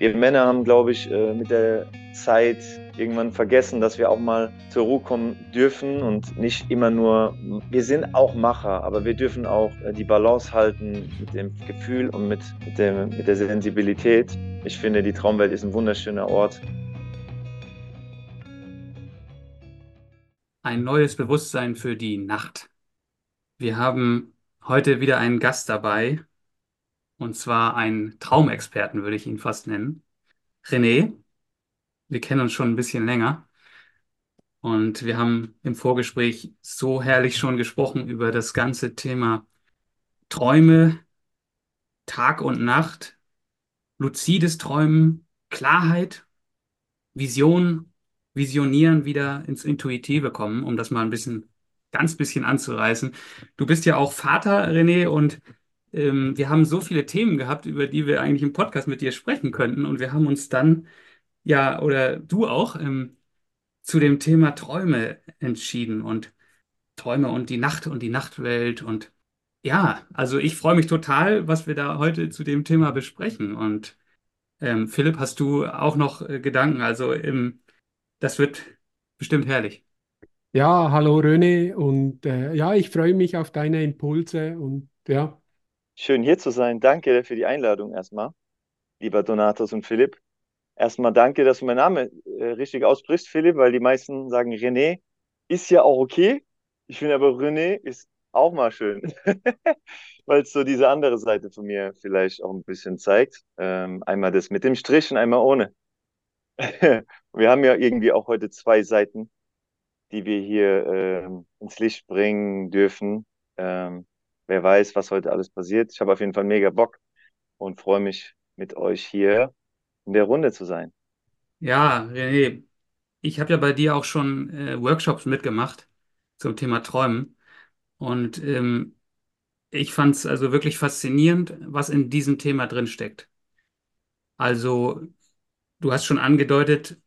wir Männer haben, glaube ich, äh, mit der Zeit irgendwann vergessen, dass wir auch mal zur Ruhe kommen dürfen und nicht immer nur, wir sind auch Macher, aber wir dürfen auch äh, die Balance halten mit dem Gefühl und mit, mit, dem, mit der Sensibilität. Ich finde, die Traumwelt ist ein wunderschöner Ort. Ein neues Bewusstsein für die Nacht. Wir haben heute wieder einen Gast dabei, und zwar einen Traumexperten, würde ich ihn fast nennen. René, wir kennen uns schon ein bisschen länger und wir haben im Vorgespräch so herrlich schon gesprochen über das ganze Thema Träume, Tag und Nacht, luzides Träumen, Klarheit, Vision, Visionieren wieder ins Intuitive kommen, um das mal ein bisschen, ganz bisschen anzureißen. Du bist ja auch Vater, René, und ähm, wir haben so viele Themen gehabt, über die wir eigentlich im Podcast mit dir sprechen könnten. Und wir haben uns dann, ja, oder du auch, ähm, zu dem Thema Träume entschieden und Träume und die Nacht und die Nachtwelt. Und ja, also ich freue mich total, was wir da heute zu dem Thema besprechen. Und ähm, Philipp, hast du auch noch äh, Gedanken? Also ähm, das wird bestimmt herrlich. Ja, hallo René und äh, ja, ich freue mich auf deine Impulse und ja, Schön hier zu sein. Danke für die Einladung erstmal, lieber Donatus und Philipp. Erstmal danke, dass du meinen Namen äh, richtig aussprichst, Philipp, weil die meisten sagen René. Ist ja auch okay. Ich finde aber René ist auch mal schön, weil es so diese andere Seite von mir vielleicht auch ein bisschen zeigt. Ähm, einmal das mit dem Strich und einmal ohne. wir haben ja irgendwie auch heute zwei Seiten, die wir hier ähm, ins Licht bringen dürfen. Ähm, wer weiß, was heute alles passiert. Ich habe auf jeden Fall mega Bock und freue mich, mit euch hier in der Runde zu sein. Ja, René, ich habe ja bei dir auch schon äh, Workshops mitgemacht zum Thema Träumen. Und ähm, ich fand es also wirklich faszinierend, was in diesem Thema drin steckt. Also, du hast schon angedeutet,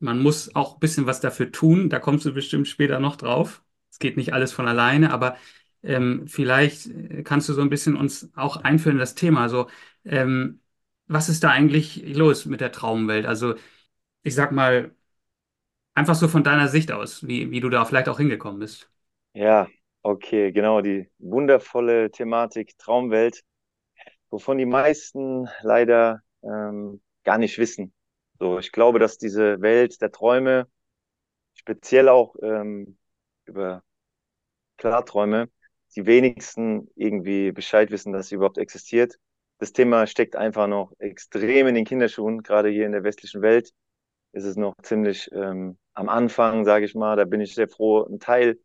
man muss auch ein bisschen was dafür tun. Da kommst du bestimmt später noch drauf. Es geht nicht alles von alleine, aber ähm, vielleicht äh, kannst du so ein bisschen uns auch einführen in das Thema. Also, ähm, was ist da eigentlich los mit der Traumwelt? Also, ich sag mal, einfach so von deiner Sicht aus, wie, wie du da vielleicht auch hingekommen bist. Ja, okay, genau, die wundervolle Thematik Traumwelt, wovon die meisten leider ähm, gar nicht wissen. So, ich glaube, dass diese Welt der Träume, speziell auch ähm, über Klarträume, die wenigsten irgendwie Bescheid wissen, dass sie überhaupt existiert. Das Thema steckt einfach noch extrem in den Kinderschuhen, gerade hier in der westlichen Welt ist es noch ziemlich ähm, am Anfang, sage ich mal. Da bin ich sehr froh, ein Teil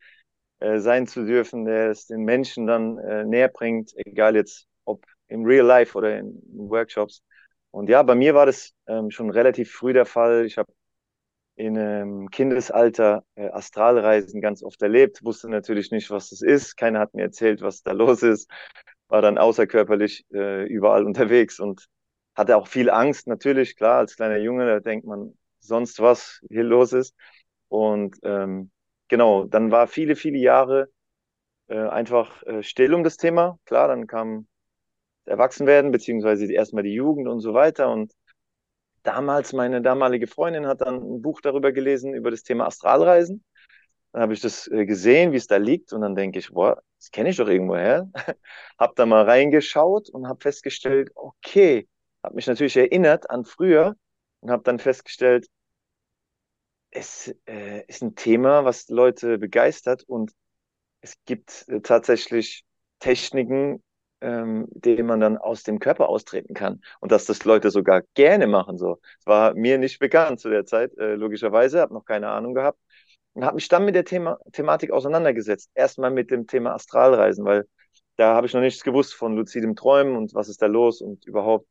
äh, sein zu dürfen, der es den Menschen dann äh, näher bringt, egal jetzt ob im Real Life oder in, Workshops. Und ja, bei mir war das ähm, schon relativ früh der Fall. Ich habe in einem Kindesalter äh, Astralreisen ganz oft erlebt, wusste natürlich nicht, was das ist. Keiner hat mir erzählt, was da los ist. War dann außerkörperlich äh, überall unterwegs und hatte auch viel Angst, natürlich, klar, als kleiner Junge, da denkt man sonst was hier los ist. Und ähm, genau, dann war viele, viele Jahre äh, einfach äh, still um das Thema. Klar, dann kam Erwachsenwerden, beziehungsweise erstmal die Jugend und so weiter. Und damals, meine damalige Freundin hat dann ein Buch darüber gelesen, über das Thema Astralreisen. Dann habe ich das äh, gesehen, wie es da liegt, und dann denke ich, boah, das kenne ich doch irgendwo her. habe da mal reingeschaut und habe festgestellt, okay, habe mich natürlich erinnert an früher und habe dann festgestellt, es äh, ist ein Thema, was Leute begeistert und es gibt äh, tatsächlich Techniken, ähm, dem man dann aus dem Körper austreten kann. Und dass das Leute sogar gerne machen. So. War mir nicht bekannt zu der Zeit, äh, logischerweise, habe noch keine Ahnung gehabt. Und habe mich dann mit der Thema Thematik auseinandergesetzt. Erstmal mit dem Thema Astralreisen, weil da habe ich noch nichts gewusst von luzidem Träumen und was ist da los und überhaupt.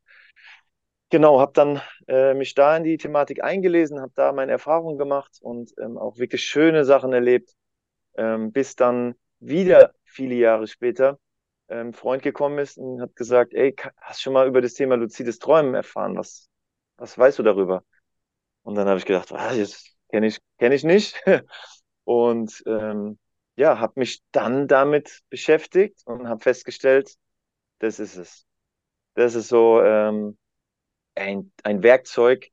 Genau, habe dann äh, mich da in die Thematik eingelesen, habe da meine Erfahrungen gemacht und ähm, auch wirklich schöne Sachen erlebt, ähm, bis dann wieder viele Jahre später ähm, Freund gekommen ist und hat gesagt, ey, hast schon mal über das Thema luzides Träumen erfahren? Was, was weißt du darüber? Und dann habe ich gedacht, ah, das kenne ich, kenn ich nicht. Und ähm, ja, habe mich dann damit beschäftigt und habe festgestellt, das ist es. Das ist so ähm, ein, ein Werkzeug,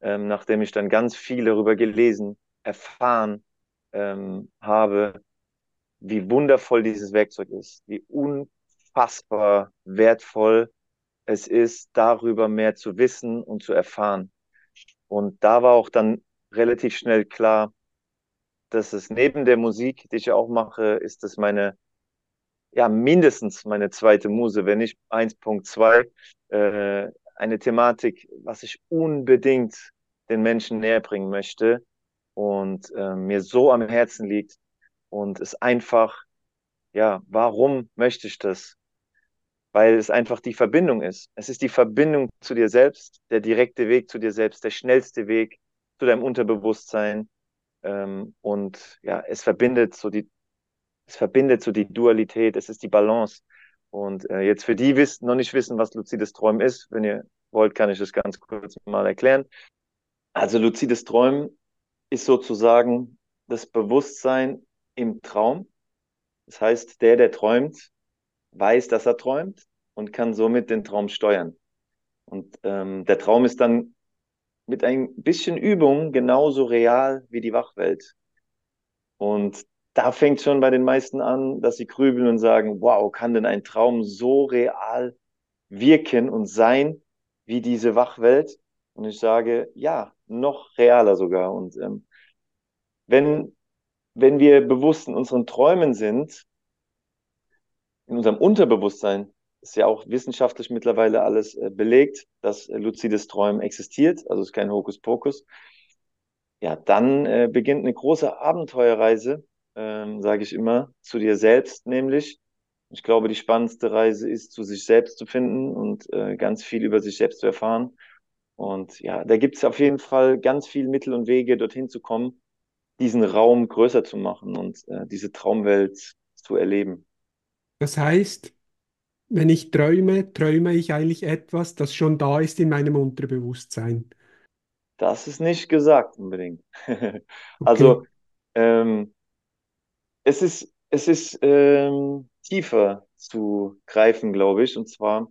ähm, nachdem ich dann ganz viel darüber gelesen, erfahren ähm, habe, wie wundervoll dieses Werkzeug ist, wie unfassbar wertvoll es ist, darüber mehr zu wissen und zu erfahren. Und da war auch dann relativ schnell klar, dass es neben der Musik, die ich auch mache, ist das meine, ja, mindestens meine zweite Muse, wenn nicht 1.2, äh, eine Thematik, was ich unbedingt den Menschen näher bringen möchte und äh, mir so am Herzen liegt und es einfach, ja, warum möchte ich das? Weil es einfach die Verbindung ist. Es ist die Verbindung zu dir selbst, der direkte Weg zu dir selbst, der schnellste Weg zu deinem Unterbewusstsein. Ähm, und ja, es verbindet so die, es verbindet so die Dualität, es ist die Balance. Und äh, jetzt für die wissen, noch nicht wissen, was luzides Träumen ist, wenn ihr wollt, kann ich das ganz kurz mal erklären. Also luzides Träumen ist sozusagen das Bewusstsein im Traum. Das heißt, der, der träumt, weiß, dass er träumt und kann somit den Traum steuern. Und ähm, der Traum ist dann mit ein bisschen Übung genauso real wie die Wachwelt. Und da fängt schon bei den meisten an, dass sie grübeln und sagen, wow, kann denn ein Traum so real wirken und sein wie diese Wachwelt? Und ich sage, ja, noch realer sogar. Und ähm, wenn, wenn wir bewusst in unseren Träumen sind, in unserem Unterbewusstsein, ist ja auch wissenschaftlich mittlerweile alles äh, belegt, dass äh, luzides Träumen existiert, also ist kein Hokuspokus. Ja, dann äh, beginnt eine große Abenteuerreise, ähm, sage ich immer, zu dir selbst nämlich. Ich glaube, die spannendste Reise ist, zu sich selbst zu finden und äh, ganz viel über sich selbst zu erfahren. Und ja, da gibt es auf jeden Fall ganz viele Mittel und Wege, dorthin zu kommen, diesen Raum größer zu machen und äh, diese Traumwelt zu erleben. Das heißt, wenn ich träume, träume ich eigentlich etwas, das schon da ist in meinem Unterbewusstsein. Das ist nicht gesagt unbedingt. also Okay. ähm, es ist, es ist ähm, tiefer zu greifen, glaube ich. Und zwar,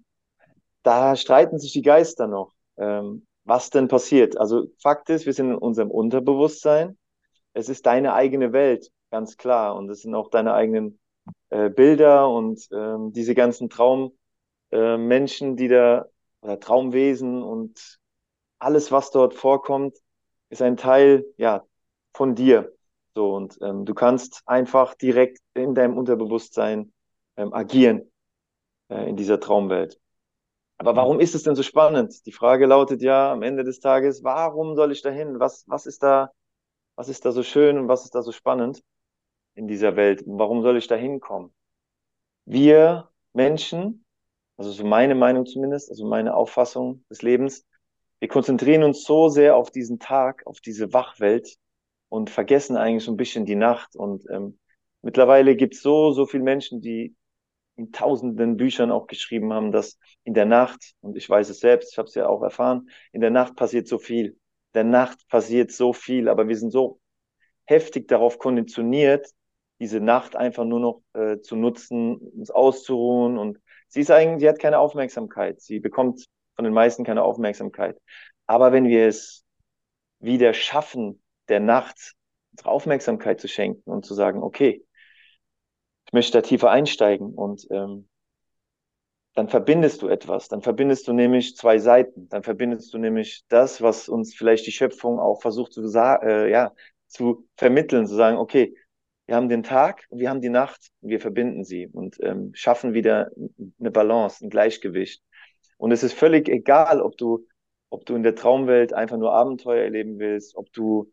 da streiten sich die Geister noch, ähm, was denn passiert. Also Fakt ist, wir sind in unserem Unterbewusstsein. Es ist deine eigene Welt, ganz klar. Und es sind auch deine eigenen äh, Bilder und ähm, diese ganzen Traummenschen, äh, die da, oder Traumwesen und alles, was dort vorkommt, ist ein Teil, ja, von dir. So, und ähm, du kannst einfach direkt in deinem Unterbewusstsein ähm, agieren äh, in dieser Traumwelt. Aber warum ist es denn so spannend? Die Frage lautet ja am Ende des Tages, warum soll ich da hin? Was, was ist da, was ist da so schön und was ist da so spannend in dieser Welt? Warum soll ich da hinkommen? Wir Menschen, also so meine Meinung zumindest, also meine Auffassung des Lebens, wir konzentrieren uns so sehr auf diesen Tag, auf diese Wachwelt und vergessen eigentlich so ein bisschen die Nacht. Und ähm, mittlerweile gibt es so, so viele Menschen, die in tausenden Büchern auch geschrieben haben, dass in der Nacht, und ich weiß es selbst, ich habe es ja auch erfahren, in der Nacht passiert so viel. Der Nacht passiert so viel, aber wir sind so heftig darauf konditioniert, diese Nacht einfach nur noch äh, zu nutzen, uns auszuruhen. Und sie ist eigentlich, sie hat keine Aufmerksamkeit. Sie bekommt von den meisten keine Aufmerksamkeit. Aber wenn wir es wieder schaffen, der Nacht unsere Aufmerksamkeit zu schenken und zu sagen, okay, ich möchte da tiefer einsteigen und ähm, dann verbindest du etwas. Dann verbindest du nämlich zwei Seiten. Dann verbindest du nämlich das, was uns vielleicht die Schöpfung auch versucht zu, äh, ja, zu vermitteln, zu sagen, okay, wir haben den Tag und wir haben die Nacht wir verbinden sie und ähm, schaffen wieder eine Balance, ein Gleichgewicht. Und es ist völlig egal, ob du, ob du in der Traumwelt einfach nur Abenteuer erleben willst, ob du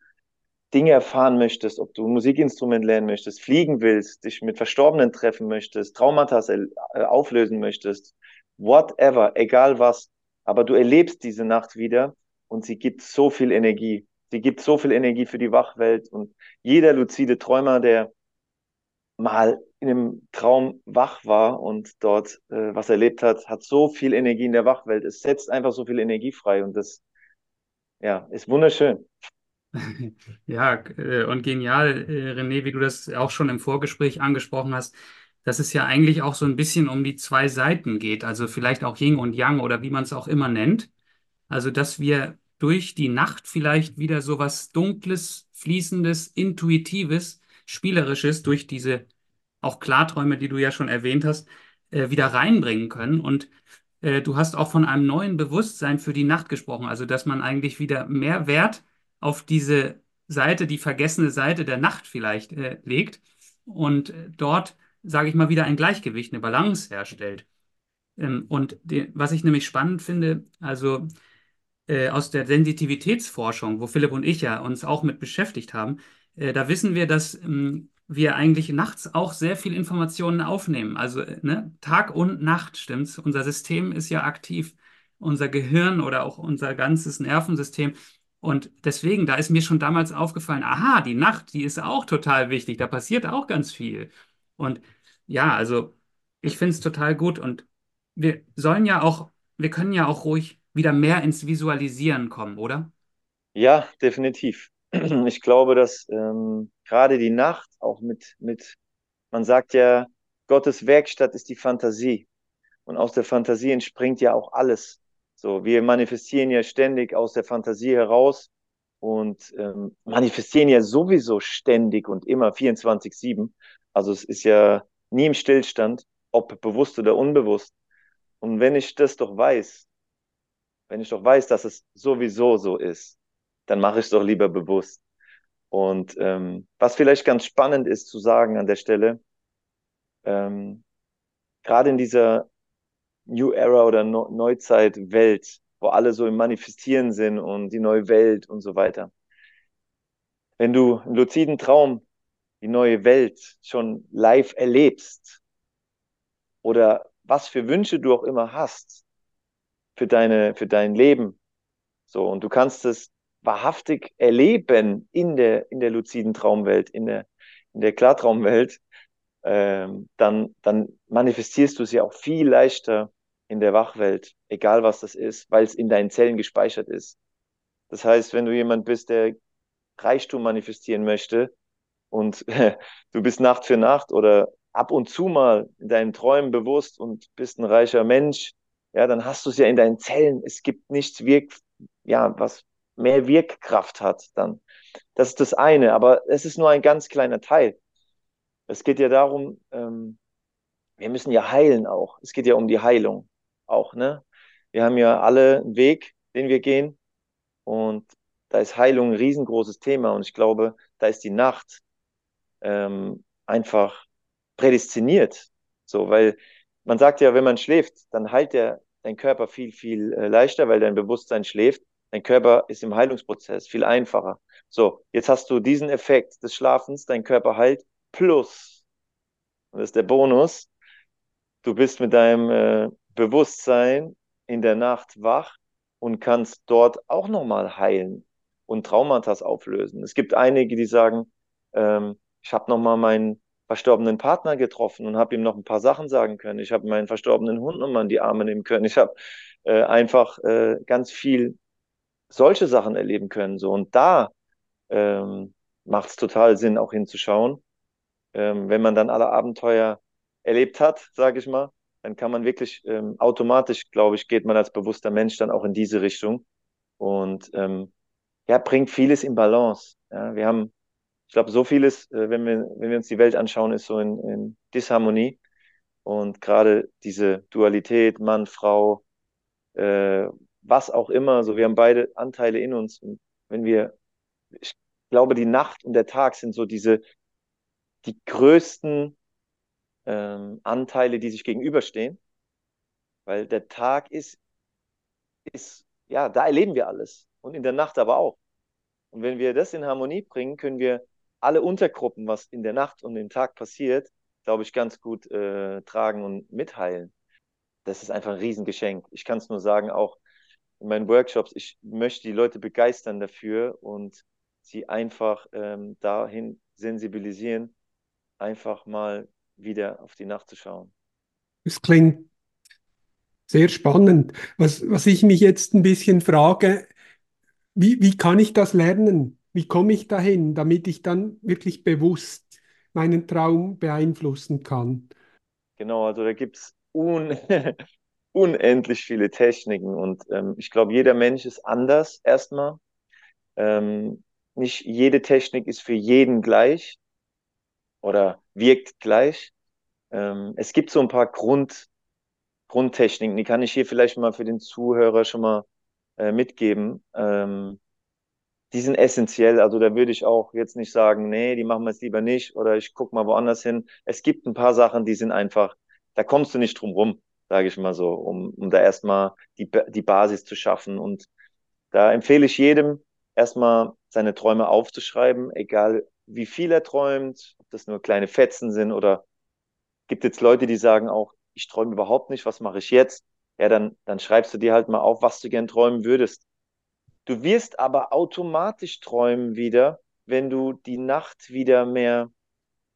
Dinge erfahren möchtest, ob du ein Musikinstrument lernen möchtest, fliegen willst, dich mit Verstorbenen treffen möchtest, Traumata äh, auflösen möchtest, whatever, egal was. Aber du erlebst diese Nacht wieder und sie gibt so viel Energie. Sie gibt so viel Energie für die Wachwelt und jeder luzide Träumer, der mal in einem Traum wach war und dort äh, was erlebt hat, hat so viel Energie in der Wachwelt. Es setzt einfach so viel Energie frei und das ja, ist wunderschön. Ja, äh, und genial, äh, René, wie du das auch schon im Vorgespräch angesprochen hast, dass es ja eigentlich auch so ein bisschen um die zwei Seiten geht, also vielleicht auch Yin und Yang oder wie man es auch immer nennt. Also, dass wir durch die Nacht vielleicht wieder so was Dunkles, Fließendes, Intuitives, Spielerisches durch diese auch Klarträume, die du ja schon erwähnt hast, äh, wieder reinbringen können. Und du hast auch von einem neuen Bewusstsein für die Nacht gesprochen. Also, dass man eigentlich wieder mehr Wert auf diese Seite, die vergessene Seite der Nacht vielleicht äh, legt und äh, dort, sage ich mal, wieder ein Gleichgewicht, eine Balance herstellt. Ähm, und die, was ich nämlich spannend finde, also äh, aus der Sensitivitätsforschung, wo Philipp und ich ja uns auch mit beschäftigt haben, äh, da wissen wir, dass ähm, wir eigentlich nachts auch sehr viel Informationen aufnehmen. Also äh, ne, Tag und Nacht, stimmt's? Unser System ist ja aktiv, unser Gehirn oder auch unser ganzes Nervensystem. Und deswegen, da ist mir schon damals aufgefallen, aha, die Nacht, die ist auch total wichtig, da passiert auch ganz viel. Und ja, also ich finde es total gut und wir sollen ja auch, wir können ja auch ruhig wieder mehr ins Visualisieren kommen, oder? Ja, definitiv. Ich glaube, dass ähm, gerade die Nacht auch mit, mit, man sagt ja, Gottes Werkstatt ist die Fantasie. Und aus der Fantasie entspringt ja auch alles. So, wir manifestieren ja ständig aus der Fantasie heraus und ähm, manifestieren ja sowieso ständig und immer 24-7. Also es ist ja nie im Stillstand, ob bewusst oder unbewusst. Und wenn ich das doch weiß, wenn ich doch weiß, dass es sowieso so ist, dann mache ich es doch lieber bewusst. Und ähm, was vielleicht ganz spannend ist zu sagen an der Stelle, ähm, gerade in dieser New Era oder no Neuzeit-Welt, wo alle so im Manifestieren sind und die neue Welt und so weiter. Wenn du im luziden Traum die neue Welt schon live erlebst oder was für Wünsche du auch immer hast für deine, für dein Leben, so, und du kannst es wahrhaftig erleben in der, in der luziden Traumwelt, in der, in der Klartraumwelt, ähm, dann, dann manifestierst du es ja auch viel leichter in der Wachwelt, egal was das ist, weil es in deinen Zellen gespeichert ist. Das heißt, wenn du jemand bist, der Reichtum manifestieren möchte und du bist Nacht für Nacht oder ab und zu mal in deinen Träumen bewusst und bist ein reicher Mensch, ja, dann hast du es ja in deinen Zellen. Es gibt nichts wirk, ja, was mehr Wirkkraft hat dann. Das ist das eine, aber es ist nur ein ganz kleiner Teil. Es geht ja darum, ähm, wir müssen ja heilen auch. Es geht ja um die Heilung auch, ne? Wir haben ja alle einen Weg, den wir gehen und da ist Heilung ein riesengroßes Thema und ich glaube, da ist die Nacht ähm, einfach prädestiniert. So, weil man sagt ja, wenn man schläft, dann heilt der dein Körper viel, viel äh, leichter, weil dein Bewusstsein schläft. Dein Körper ist im Heilungsprozess viel einfacher. So, jetzt hast du diesen Effekt des Schlafens, dein Körper heilt, plus, und das ist der Bonus, du bist mit deinem äh, Bewusstsein in der Nacht wach und kannst dort auch nochmal heilen und Traumata auflösen. Es gibt einige, die sagen, ähm, ich habe nochmal meinen verstorbenen Partner getroffen und habe ihm noch ein paar Sachen sagen können. Ich habe meinen verstorbenen Hund nochmal in die Arme nehmen können. Ich habe äh, einfach äh, ganz viel solche Sachen erleben können. So und da ähm, macht es total Sinn, auch hinzuschauen. Ähm, wenn man dann alle Abenteuer erlebt hat, sage ich mal, dann kann man wirklich ähm, automatisch, glaube ich, geht man als bewusster Mensch dann auch in diese Richtung und ähm, ja, bringt vieles in Balance. Ja, wir haben ich glaube, so vieles, äh, wenn wir, wenn wir uns die Welt anschauen, ist so in, in Disharmonie. Und gerade diese Dualität, Mann, Frau, äh, was auch immer, so wir haben beide Anteile in uns. Und wenn wir, ich glaube, die Nacht und der Tag sind so diese, die größten ähm, Anteile, die sich gegenüberstehen. Weil der Tag ist, ist, ja, da erleben wir alles. Und in der Nacht aber auch. Und wenn wir das in Harmonie bringen, können wir alle Untergruppen, was in der Nacht und den Tag passiert, glaube ich, ganz gut äh, tragen und mitteilen. Das ist einfach ein Riesengeschenk. Ich kann es nur sagen, auch in meinen Workshops, ich möchte die Leute begeistern dafür und sie einfach ähm, dahin sensibilisieren, einfach mal wieder auf die Nacht zu schauen. Es klingt sehr spannend. Was, was ich mich jetzt ein bisschen frage, wie, wie kann ich das lernen? Wie komme ich dahin, damit ich dann wirklich bewusst meinen Traum beeinflussen kann? Genau, also da gibt es un unendlich viele Techniken und ähm, ich glaube, jeder Mensch ist anders erstmal. Ähm, nicht jede Technik ist für jeden gleich oder wirkt gleich. Ähm, es gibt so ein paar Grund, Grundtechniken, die kann ich hier vielleicht mal für den Zuhörer schon mal äh, mitgeben. Ähm, die sind essentiell. Also da würde ich auch jetzt nicht sagen, nee, die machen wir jetzt lieber nicht oder ich gucke mal woanders hin. Es gibt ein paar Sachen, die sind einfach, da kommst du nicht drum rum, sage ich mal so, um, um da erstmal die, die Basis zu schaffen. Und da empfehle ich jedem, erstmal seine Träume aufzuschreiben, egal wie viel er träumt, das nur kleine Fetzen sind oder gibt jetzt Leute, die sagen auch, ich träume überhaupt nicht, was mache ich jetzt? Ja, dann, dann schreibst du dir halt mal auf, was du gern träumen würdest. Du wirst aber automatisch träumen wieder, wenn du die Nacht wieder mehr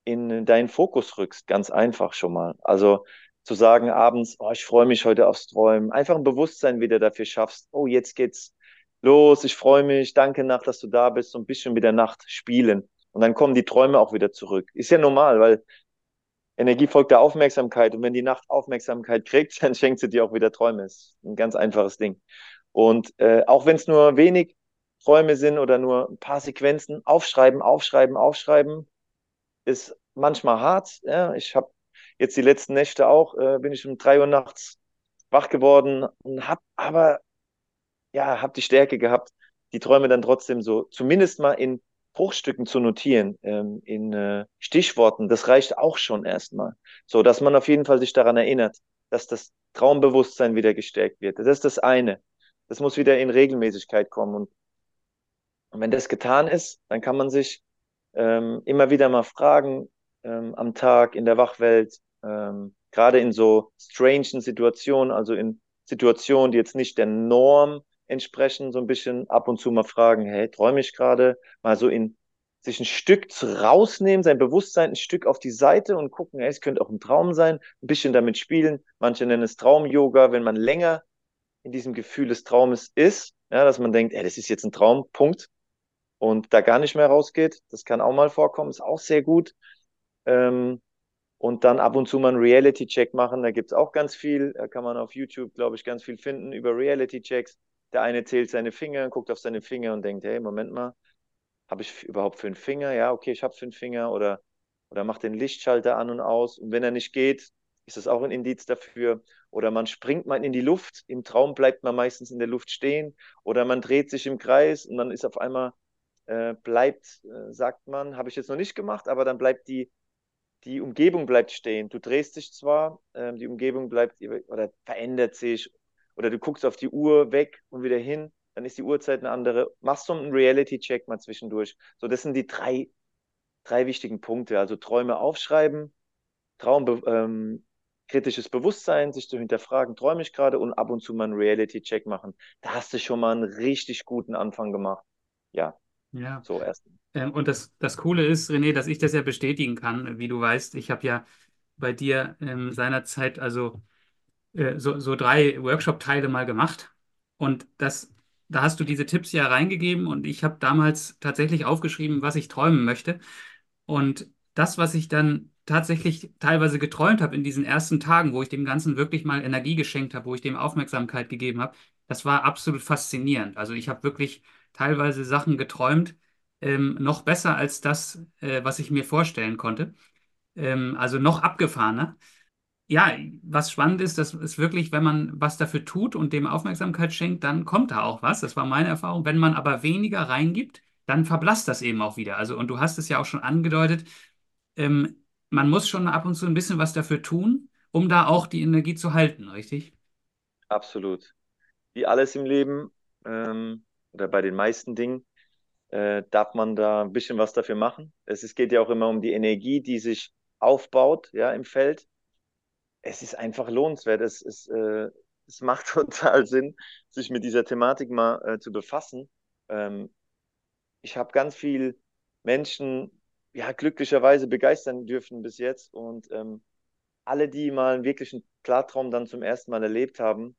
in deinen Fokus rückst. Ganz einfach schon mal. Also zu sagen abends, oh, ich freue mich heute aufs Träumen. Einfach ein Bewusstsein wieder dafür schaffst. Oh, jetzt geht's los. Ich freue mich. Danke Nacht, dass du da bist. So ein bisschen mit der Nacht spielen. Und dann kommen die Träume auch wieder zurück. Ist ja normal, weil Energie folgt der Aufmerksamkeit. Und wenn die Nacht Aufmerksamkeit kriegt, dann schenkt sie dir auch wieder Träume. Ist ein ganz einfaches Ding. Und äh, auch wenn es nur wenig Träume sind oder nur ein paar Sequenzen, aufschreiben, aufschreiben, aufschreiben, ist manchmal hart. Ja? Ich habe jetzt die letzten Nächte auch, äh, bin ich um drei Uhr nachts wach geworden und habe aber, ja, habe die Stärke gehabt, die Träume dann trotzdem so zumindest mal in Bruchstücken zu notieren, ähm, in äh, Stichworten, das reicht auch schon erstmal. So, dass man auf jeden Fall sich daran erinnert, dass das Traumbewusstsein wieder gestärkt wird. Das ist das eine. Das muss wieder in Regelmäßigkeit kommen. Und, und wenn das getan ist, dann kann man sich ähm, immer wieder mal fragen ähm, am Tag in der Wachwelt, ähm, gerade in so strangen Situationen, also in Situationen, die jetzt nicht der Norm entsprechen, so ein bisschen ab und zu mal fragen, hey, träume ich gerade? Mal so in sich ein Stück rausnehmen, sein Bewusstsein ein Stück auf die Seite und gucken, hey, es könnte auch ein Traum sein, ein bisschen damit spielen. Manche nennen es Traum-Yoga, wenn man länger in diesem Gefühl des Traumes ist, ja, dass man denkt, ey, das ist jetzt ein Traum, Punkt. Und da gar nicht mehr rausgeht. Das kann auch mal vorkommen, ist auch sehr gut. Ähm, und dann ab und zu mal einen Reality-Check machen. Da gibt's auch ganz viel. Da kann man auf YouTube, glaube ich, ganz viel finden über Reality-Checks. Der eine zählt seine Finger, guckt auf seine Finger und denkt, hey, Moment mal, habe ich überhaupt fünf Finger? Ja, okay, ich habe fünf Finger. Oder, oder macht den Lichtschalter an und aus. Und wenn er nicht geht, ist das auch ein Indiz dafür. Oder man springt mal in die Luft. Im Traum bleibt man meistens in der Luft stehen. Oder man dreht sich im Kreis und dann ist auf einmal, äh, bleibt, äh, sagt man, habe ich jetzt noch nicht gemacht, aber dann bleibt die, die Umgebung bleibt stehen. Du drehst dich zwar, äh, die Umgebung bleibt oder verändert sich oder du guckst auf die Uhr weg und wieder hin, dann ist die Uhrzeit eine andere. Machst du einen Reality-Check mal zwischendurch. So, das sind die drei, drei wichtigen Punkte. Also Träume aufschreiben, Traum, ähm, kritisches Bewusstsein, sich zu hinterfragen, träume ich gerade und ab und zu mal einen Reality-Check machen. Da hast du schon mal einen richtig guten Anfang gemacht. Ja. Ja. So erst. Ähm, und das, das Coole ist, René, dass ich das ja bestätigen kann. Wie du weißt, ich habe ja bei dir ähm, seinerzeit also äh, so, so drei Workshop-Teile mal gemacht. Und das, da hast du diese Tipps ja reingegeben und ich habe damals tatsächlich aufgeschrieben, was ich träumen möchte. Und das, was ich dann tatsächlich teilweise geträumt habe in diesen ersten Tagen, wo ich dem Ganzen wirklich mal Energie geschenkt habe, wo ich dem Aufmerksamkeit gegeben habe, das war absolut faszinierend. Also ich habe wirklich teilweise Sachen geträumt, ähm, noch besser als das, äh, was ich mir vorstellen konnte. Ähm, also noch abgefahrener ja, was spannend ist, dass es wirklich, wenn man was dafür tut und dem Aufmerksamkeit schenkt, dann kommt da auch was. Das war meine Erfahrung. Wenn man aber weniger reingibt, dann verblasst das eben auch wieder. Also, und du hast es ja auch schon angedeutet, ähm, man muss schon ab und zu ein bisschen was dafür tun, um da auch die Energie zu halten, richtig? Absolut. Wie alles im Leben ähm, oder bei den meisten Dingen äh, darf man da ein bisschen was dafür machen. Es, es geht ja auch immer um die Energie, die sich aufbaut ja, im Feld es ist einfach lohnenswert. Es, es, äh, es macht total Sinn, sich mit dieser Thematik mal äh, zu befassen. Ähm, ich habe ganz viel Menschen ja glücklicherweise begeistern dürfen bis jetzt und ähm, alle, die mal einen wirklichen Klartraum dann zum ersten Mal erlebt haben,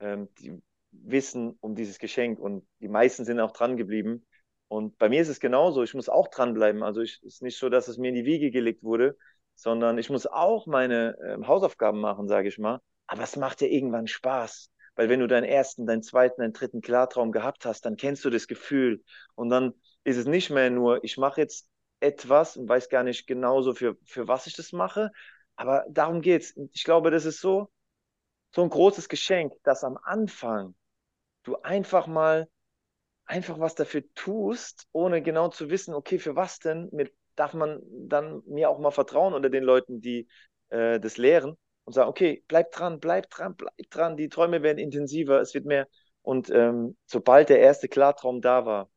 ähm, die wissen um dieses Geschenk und die meisten sind auch dran geblieben. Und bei mir ist es genauso. Ich muss auch dranbleiben. Also es ist nicht so, dass es mir in die Wiege gelegt wurde, sondern ich muss auch meine äh, Hausaufgaben machen, sage ich mal. Aber es macht ja irgendwann Spaß. Weil wenn du deinen ersten, deinen zweiten, deinen dritten Klartraum gehabt hast, dann kennst du das Gefühl. Und dann ist es nicht mehr nur, ich mache jetzt etwas und weiß gar nicht genauso, für, für was ich das mache. Aber darum geht's. Ich glaube, das ist so, so ein großes Geschenk, dass am Anfang du einfach mal einfach was dafür tust, ohne genau zu wissen, okay, für was denn, mit, darf man dann mir auch mal vertrauen oder den Leuten, die äh, das lehren und sagen, okay, bleib dran, bleib dran, bleib dran, die Träume werden intensiver, es wird mehr. Und ähm, sobald der erste Klartraum da war,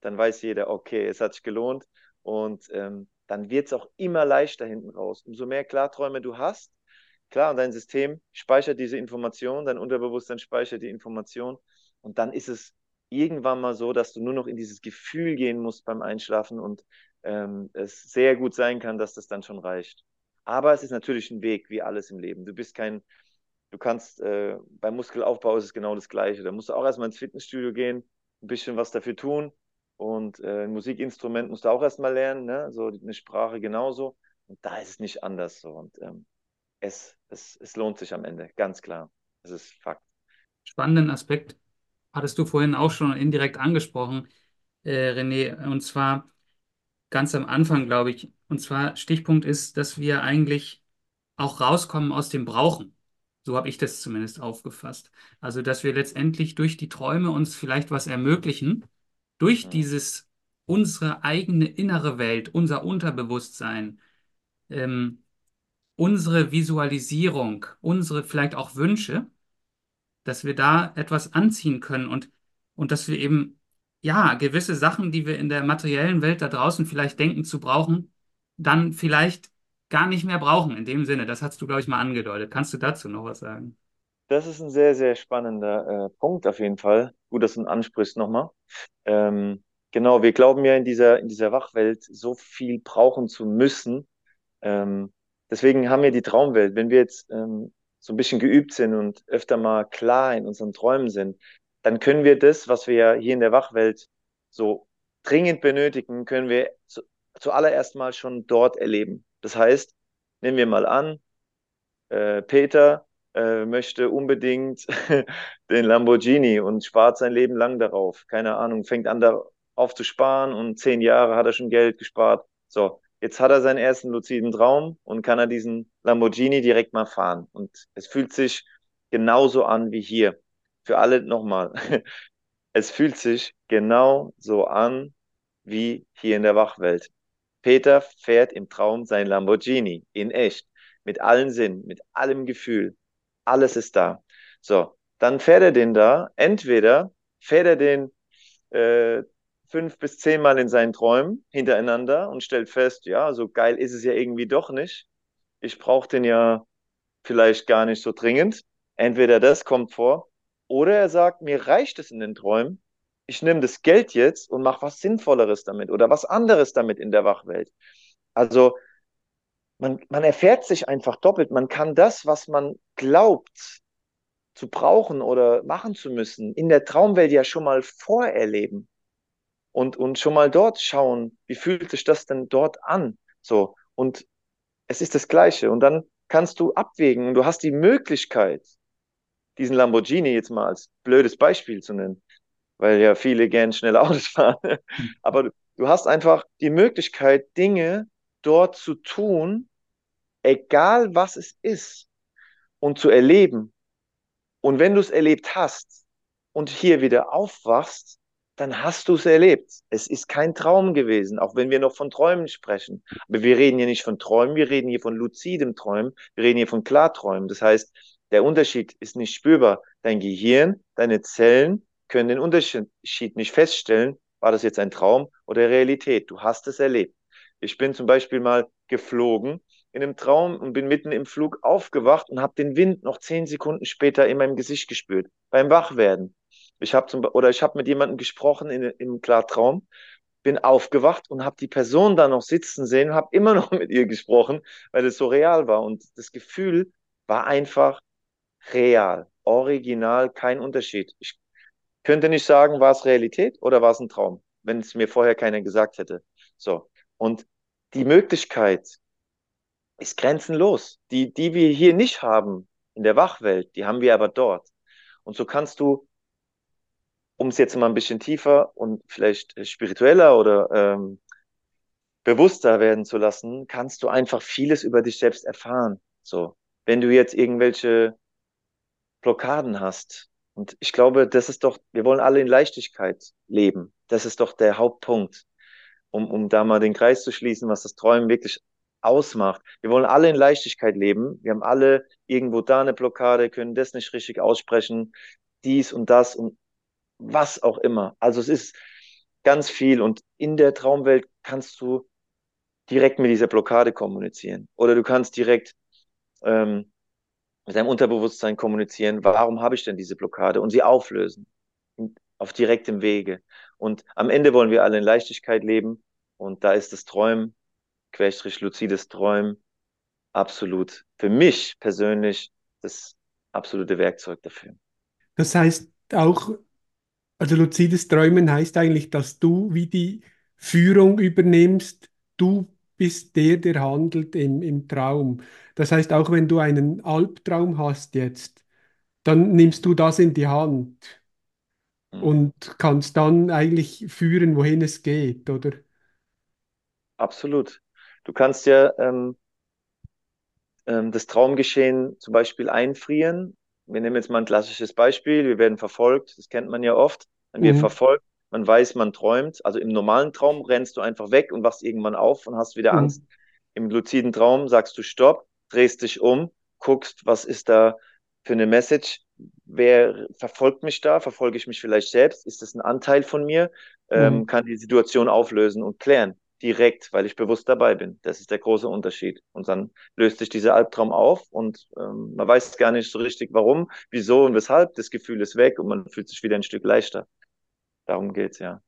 dann weiß jeder, okay, es hat sich gelohnt und ähm, dann wird es auch immer leichter hinten raus. Umso mehr Klarträume du hast, klar, und dein System speichert diese Information, dein Unterbewusstsein speichert die Information und dann ist es irgendwann mal so, dass du nur noch in dieses Gefühl gehen musst beim Einschlafen und ähm, es sehr gut sein kann, dass das dann schon reicht. Aber es ist natürlich ein Weg, wie alles im Leben. Du bist kein, du kannst, äh, beim Muskelaufbau ist es genau das Gleiche. Da musst du auch erstmal ins Fitnessstudio gehen, ein bisschen was dafür tun und äh, ein Musikinstrument musst du auch erstmal lernen, ne? so eine Sprache genauso. Und da ist es nicht anders so. Und ähm, es, es, es lohnt sich am Ende, ganz klar. Das ist Fakt. Spannenden Aspekt hattest du vorhin auch schon indirekt angesprochen, äh, René, und zwar ganz am Anfang, glaube ich. Und zwar Stichpunkt ist, dass wir eigentlich auch rauskommen aus dem Brauchen. So habe ich das zumindest aufgefasst. Also, dass wir letztendlich durch die Träume uns vielleicht was ermöglichen, durch dieses unsere eigene innere Welt, unser Unterbewusstsein, ähm, unsere Visualisierung, unsere vielleicht auch Wünsche, dass wir da etwas anziehen können und, und dass wir eben, ja, gewisse Sachen, die wir in der materiellen Welt da draußen vielleicht denken zu brauchen, dann vielleicht gar nicht mehr brauchen in dem Sinne. Das hast du, glaube ich, mal angedeutet. Kannst du dazu noch was sagen? Das ist ein sehr, sehr spannender äh, Punkt auf jeden Fall. Gut, dass du ihn ansprichst nochmal. Ähm, genau, wir glauben ja in dieser, in dieser Wachwelt so viel brauchen zu müssen. Ähm, deswegen haben wir die Traumwelt. Wenn wir jetzt ähm, so ein bisschen geübt sind und öfter mal klar in unseren Träumen sind, dann können wir das, was wir hier in der Wachwelt so dringend benötigen, können wir zu, zuallererst mal schon dort erleben. Das heißt, nehmen wir mal an, äh, Peter äh, möchte unbedingt den Lamborghini und spart sein Leben lang darauf. Keine Ahnung, fängt an darauf zu sparen und zehn Jahre hat er schon Geld gespart. So, jetzt hat er seinen ersten luziden Traum und kann er diesen Lamborghini direkt mal fahren. Und es fühlt sich genauso an wie hier. Für alle nochmal. Es fühlt sich genau so an wie hier in der Wachwelt. Peter fährt im Traum sein Lamborghini in echt, mit allen Sinnen, mit allem Gefühl alles ist da. So, dann fährt er den da. Entweder fährt er den äh, fünf bis zehnmal in seinen Träumen hintereinander und stellt fest, ja, so geil ist es ja irgendwie doch nicht. Ich brauche den ja vielleicht gar nicht so dringend. Entweder das kommt vor, oder er sagt, mir reicht es in den Träumen. Ich nehme das Geld jetzt und mache was Sinnvolleres damit oder was anderes damit in der Wachwelt. Also man, man erfährt sich einfach doppelt. Man kann das, was man glaubt zu brauchen oder machen zu müssen, in der Traumwelt ja schon mal vorerleben und, und schon mal dort schauen, wie fühlt sich das denn dort an? So. Und es ist das Gleiche. Und dann kannst du abwägen. Du hast die Möglichkeit, diesen Lamborghini jetzt mal als blödes Beispiel zu nennen, weil ja viele gern schnell Autos fahren. Aber du, du hast einfach die Möglichkeit, Dinge dort zu tun, egal was es ist, und zu erleben. Und wenn du es erlebt hast und hier wieder aufwachst, dann hast du es erlebt. Es ist kein Traum gewesen, auch wenn wir noch von Träumen sprechen. Aber wir reden hier nicht von Träumen, wir reden hier von luzidem Träumen, wir reden hier von Klarträumen. Das heißt, der Unterschied ist nicht spürbar. Dein Gehirn, deine Zellen können den Unterschied nicht feststellen, war das jetzt ein Traum oder Realität. Du hast es erlebt. Ich bin zum Beispiel mal geflogen in einem Traum und bin mitten im Flug aufgewacht und habe den Wind noch zehn Sekunden später in meinem Gesicht gespürt, beim Wachwerden. Ich habe zum oder ich habe mit jemandem gesprochen in, im Klartraum, bin aufgewacht und habe die Person da noch sitzen sehen und habe immer noch mit ihr gesprochen, weil es so real war und das Gefühl war einfach real, original, kein Unterschied. Ich könnte nicht sagen, war es Realität oder war es ein Traum, wenn es mir vorher keiner gesagt hätte. So, und die Möglichkeit ist grenzenlos, die, die wir hier nicht haben, in der Wachwelt, die haben wir aber dort. Und so kannst du, um es jetzt mal ein bisschen tiefer und vielleicht spiritueller oder ähm, bewusster werden zu lassen, kannst du einfach vieles über dich selbst erfahren. So, wenn du jetzt irgendwelche Blockaden hast, und ich glaube, das ist doch, wir wollen alle in Leichtigkeit leben. Das ist doch der Hauptpunkt, um, um da mal den Kreis zu schließen, was das Träumen wirklich ausmacht. Wir wollen alle in Leichtigkeit leben. Wir haben alle irgendwo da eine Blockade, können das nicht richtig aussprechen, dies und das und was auch immer. Also es ist ganz viel und in der Traumwelt kannst du direkt mit dieser Blockade kommunizieren oder du kannst direkt ähm, mit deinem Unterbewusstsein kommunizieren, warum habe ich denn diese Blockade und sie auflösen auf direktem Wege. Und am Ende wollen wir alle in Leichtigkeit leben und da ist das Träumen, Querstrich luzides Träumen, absolut für mich persönlich das absolute Werkzeug dafür. Das heißt auch, also luzides Träumen heißt eigentlich, dass du wie die Führung übernimmst, du bist der, der handelt im, im Traum. Das heißt, auch wenn du einen Albtraum hast jetzt, dann nimmst du das in die Hand Mhm. und kannst dann eigentlich führen, wohin es geht, oder? Absolut. Du kannst ja ähm, ähm, das Traumgeschehen zum Beispiel einfrieren. Wir nehmen jetzt mal ein klassisches Beispiel. Wir werden verfolgt. Das kennt man ja oft. Wird Mhm. verfolgt. Man weiß, man träumt. Also im normalen Traum rennst du einfach weg und wachst irgendwann auf und hast wieder Mhm. Angst. Im luziden Traum sagst du Stopp, drehst dich um, guckst, was ist da für eine Message? Wer verfolgt mich da? Verfolge ich mich vielleicht selbst? Ist das ein Anteil von mir? Ähm, Mhm. kann die Situation auflösen und klären. Direkt, weil ich bewusst dabei bin. Das ist der große Unterschied. Und dann löst sich dieser Albtraum auf und ähm, man weiß gar nicht so richtig, warum, wieso und weshalb. Das Gefühl ist weg und man fühlt sich wieder ein Stück leichter. Darum geht's ja.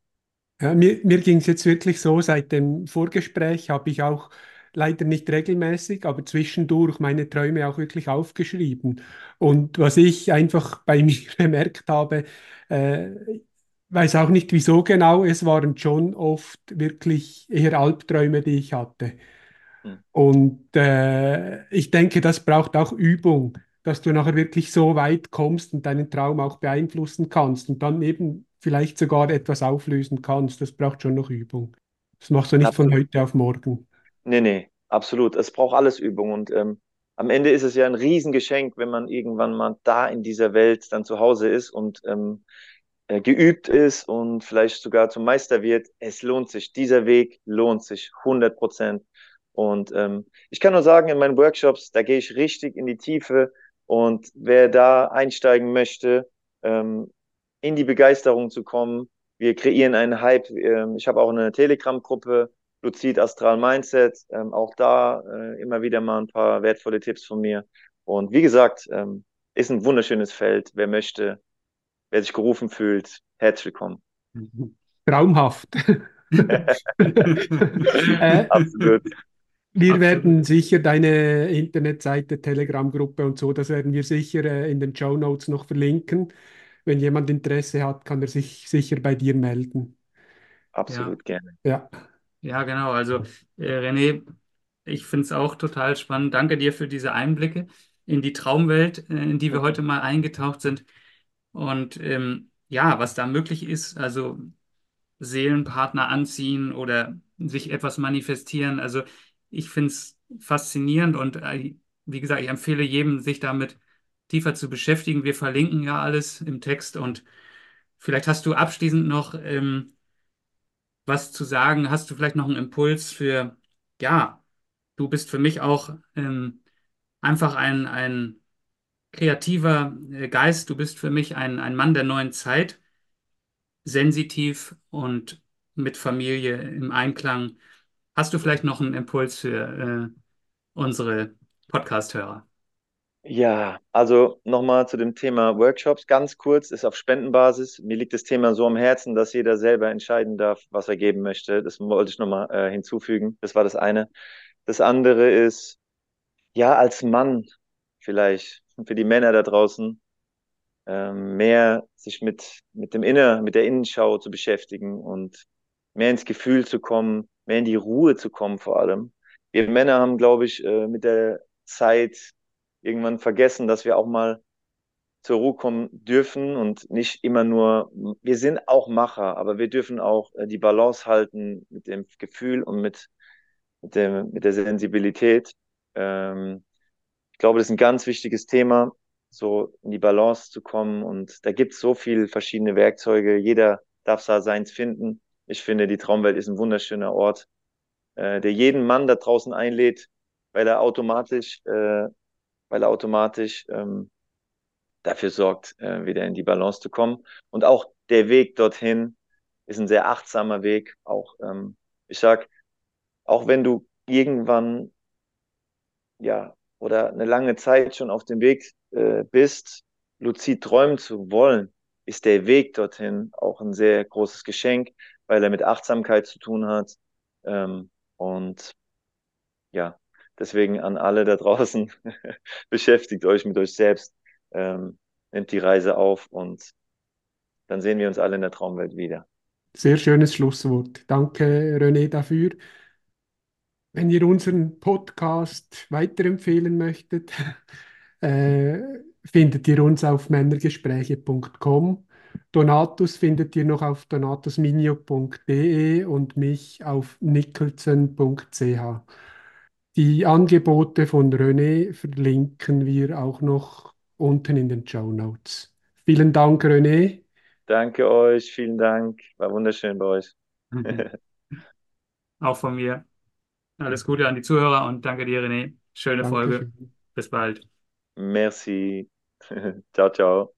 Ja, mir mir ging es jetzt wirklich so, seit dem Vorgespräch habe ich auch leider nicht regelmäßig, aber zwischendurch meine Träume auch wirklich aufgeschrieben. Und was ich einfach bei mir bemerkt habe, äh, weiß auch nicht wieso genau, es waren schon oft wirklich eher Albträume, die ich hatte. Hm. Und äh, ich denke, das braucht auch Übung, dass du nachher wirklich so weit kommst und deinen Traum auch beeinflussen kannst und dann eben vielleicht sogar etwas auflösen kannst. Das braucht schon noch Übung. Das machst du nicht von Absolut. heute auf morgen. Nee, nee, absolut. Es braucht alles Übung und ähm, am Ende ist es ja ein Riesengeschenk, wenn man irgendwann mal da in dieser Welt dann zu Hause ist und ähm, äh, geübt ist und vielleicht sogar zum Meister wird. Es lohnt sich. Dieser Weg lohnt sich 100 Prozent. Und ähm, ich kann nur sagen, in meinen Workshops, da gehe ich richtig in die Tiefe und wer da einsteigen möchte, ähm, in die Begeisterung zu kommen, wir kreieren einen Hype. Ähm, ich habe auch eine Telegram-Gruppe, Luzid Astral Mindset, ähm, auch da äh, immer wieder mal ein paar wertvolle Tipps von mir. Und wie gesagt, ähm, ist ein wunderschönes Feld. Wer möchte, wer sich gerufen fühlt, herzlich willkommen. Traumhaft. äh, Absolut. wir Absolut. werden sicher deine Internetseite, Telegram-Gruppe und so, das werden wir sicher äh, in den Show Notes noch verlinken. Wenn jemand Interesse hat, kann er sich sicher bei dir melden. Ja, Absolut gerne. Ja. ja, genau. Also, äh, René, ich finde es auch total spannend. Danke dir für diese Einblicke in die Traumwelt, äh, in die wir heute mal eingetaucht sind. Und ähm, ja, was da möglich ist, also Seelenpartner anziehen oder sich etwas manifestieren. Also ich finde es faszinierend und äh, wie gesagt, ich empfehle jedem, sich damit tiefer zu beschäftigen. Wir verlinken ja alles im Text und vielleicht hast du abschließend noch ähm, was zu sagen. Hast du vielleicht noch einen Impuls für, ja, du bist für mich auch ähm, einfach ein, ein kreativer äh, Geist. Du bist für mich ein, ein Mann der neuen Zeit sensitiv und mit Familie im Einklang. Hast du vielleicht noch einen Impuls für äh, unsere Podcast-Hörer? Ja, also nochmal zu dem Thema Workshops. Ganz kurz, ist auf Spendenbasis. Mir liegt das Thema so am Herzen, dass jeder selber entscheiden darf, was er geben möchte. Das wollte ich nochmal äh, hinzufügen. Das war das eine. Das andere ist, ja, als Mann vielleicht, für die Männer da draußen, ähm, mehr sich mit, mit dem Inner, mit der Innenschau zu beschäftigen und mehr ins Gefühl zu kommen, mehr in die Ruhe zu kommen vor allem. Wir Männer haben, glaube ich, äh, mit der Zeit irgendwann vergessen, dass wir auch mal zur Ruhe kommen dürfen und nicht immer nur, wir sind auch Macher, aber wir dürfen auch äh, die Balance halten mit dem Gefühl und mit, mit, dem, mit der Sensibilität. Ähm, ich glaube, das ist ein ganz wichtiges Thema, so in die Balance zu kommen. Und da gibt es so viele verschiedene Werkzeuge. Jeder darf da seins finden. Ich finde, die Traumwelt ist ein wunderschöner Ort, äh, der jeden Mann da draußen einlädt, weil er automatisch, äh, weil er automatisch ähm, dafür sorgt, äh, wieder in die Balance zu kommen. Und auch der Weg dorthin ist ein sehr achtsamer Weg. Auch, ähm, ich sag, auch wenn du irgendwann, ja, oder eine lange Zeit schon auf dem Weg äh, bist, luzid träumen zu wollen, ist der Weg dorthin auch ein sehr großes Geschenk, weil er mit Achtsamkeit zu tun hat. Ähm, und ja, deswegen an alle da draußen, beschäftigt euch mit euch selbst ähm, nimmt die Reise auf und dann sehen wir uns alle in der Traumwelt wieder. Sehr schönes Schlusswort. Danke, René, dafür. Wenn ihr unseren Podcast weiterempfehlen möchtet, äh, findet ihr uns auf männergespräche.com. Donatus findet ihr noch auf donatusminio.de und mich auf nicholson.ch. Die Angebote von René verlinken wir auch noch unten in den Show Notes. Vielen Dank, René. Danke euch, vielen Dank. War wunderschön bei euch. Auch von mir. Alles Gute an die Zuhörer und danke dir, René. Schöne Dankeschön. Folge. Bis bald. Merci. ciao, ciao.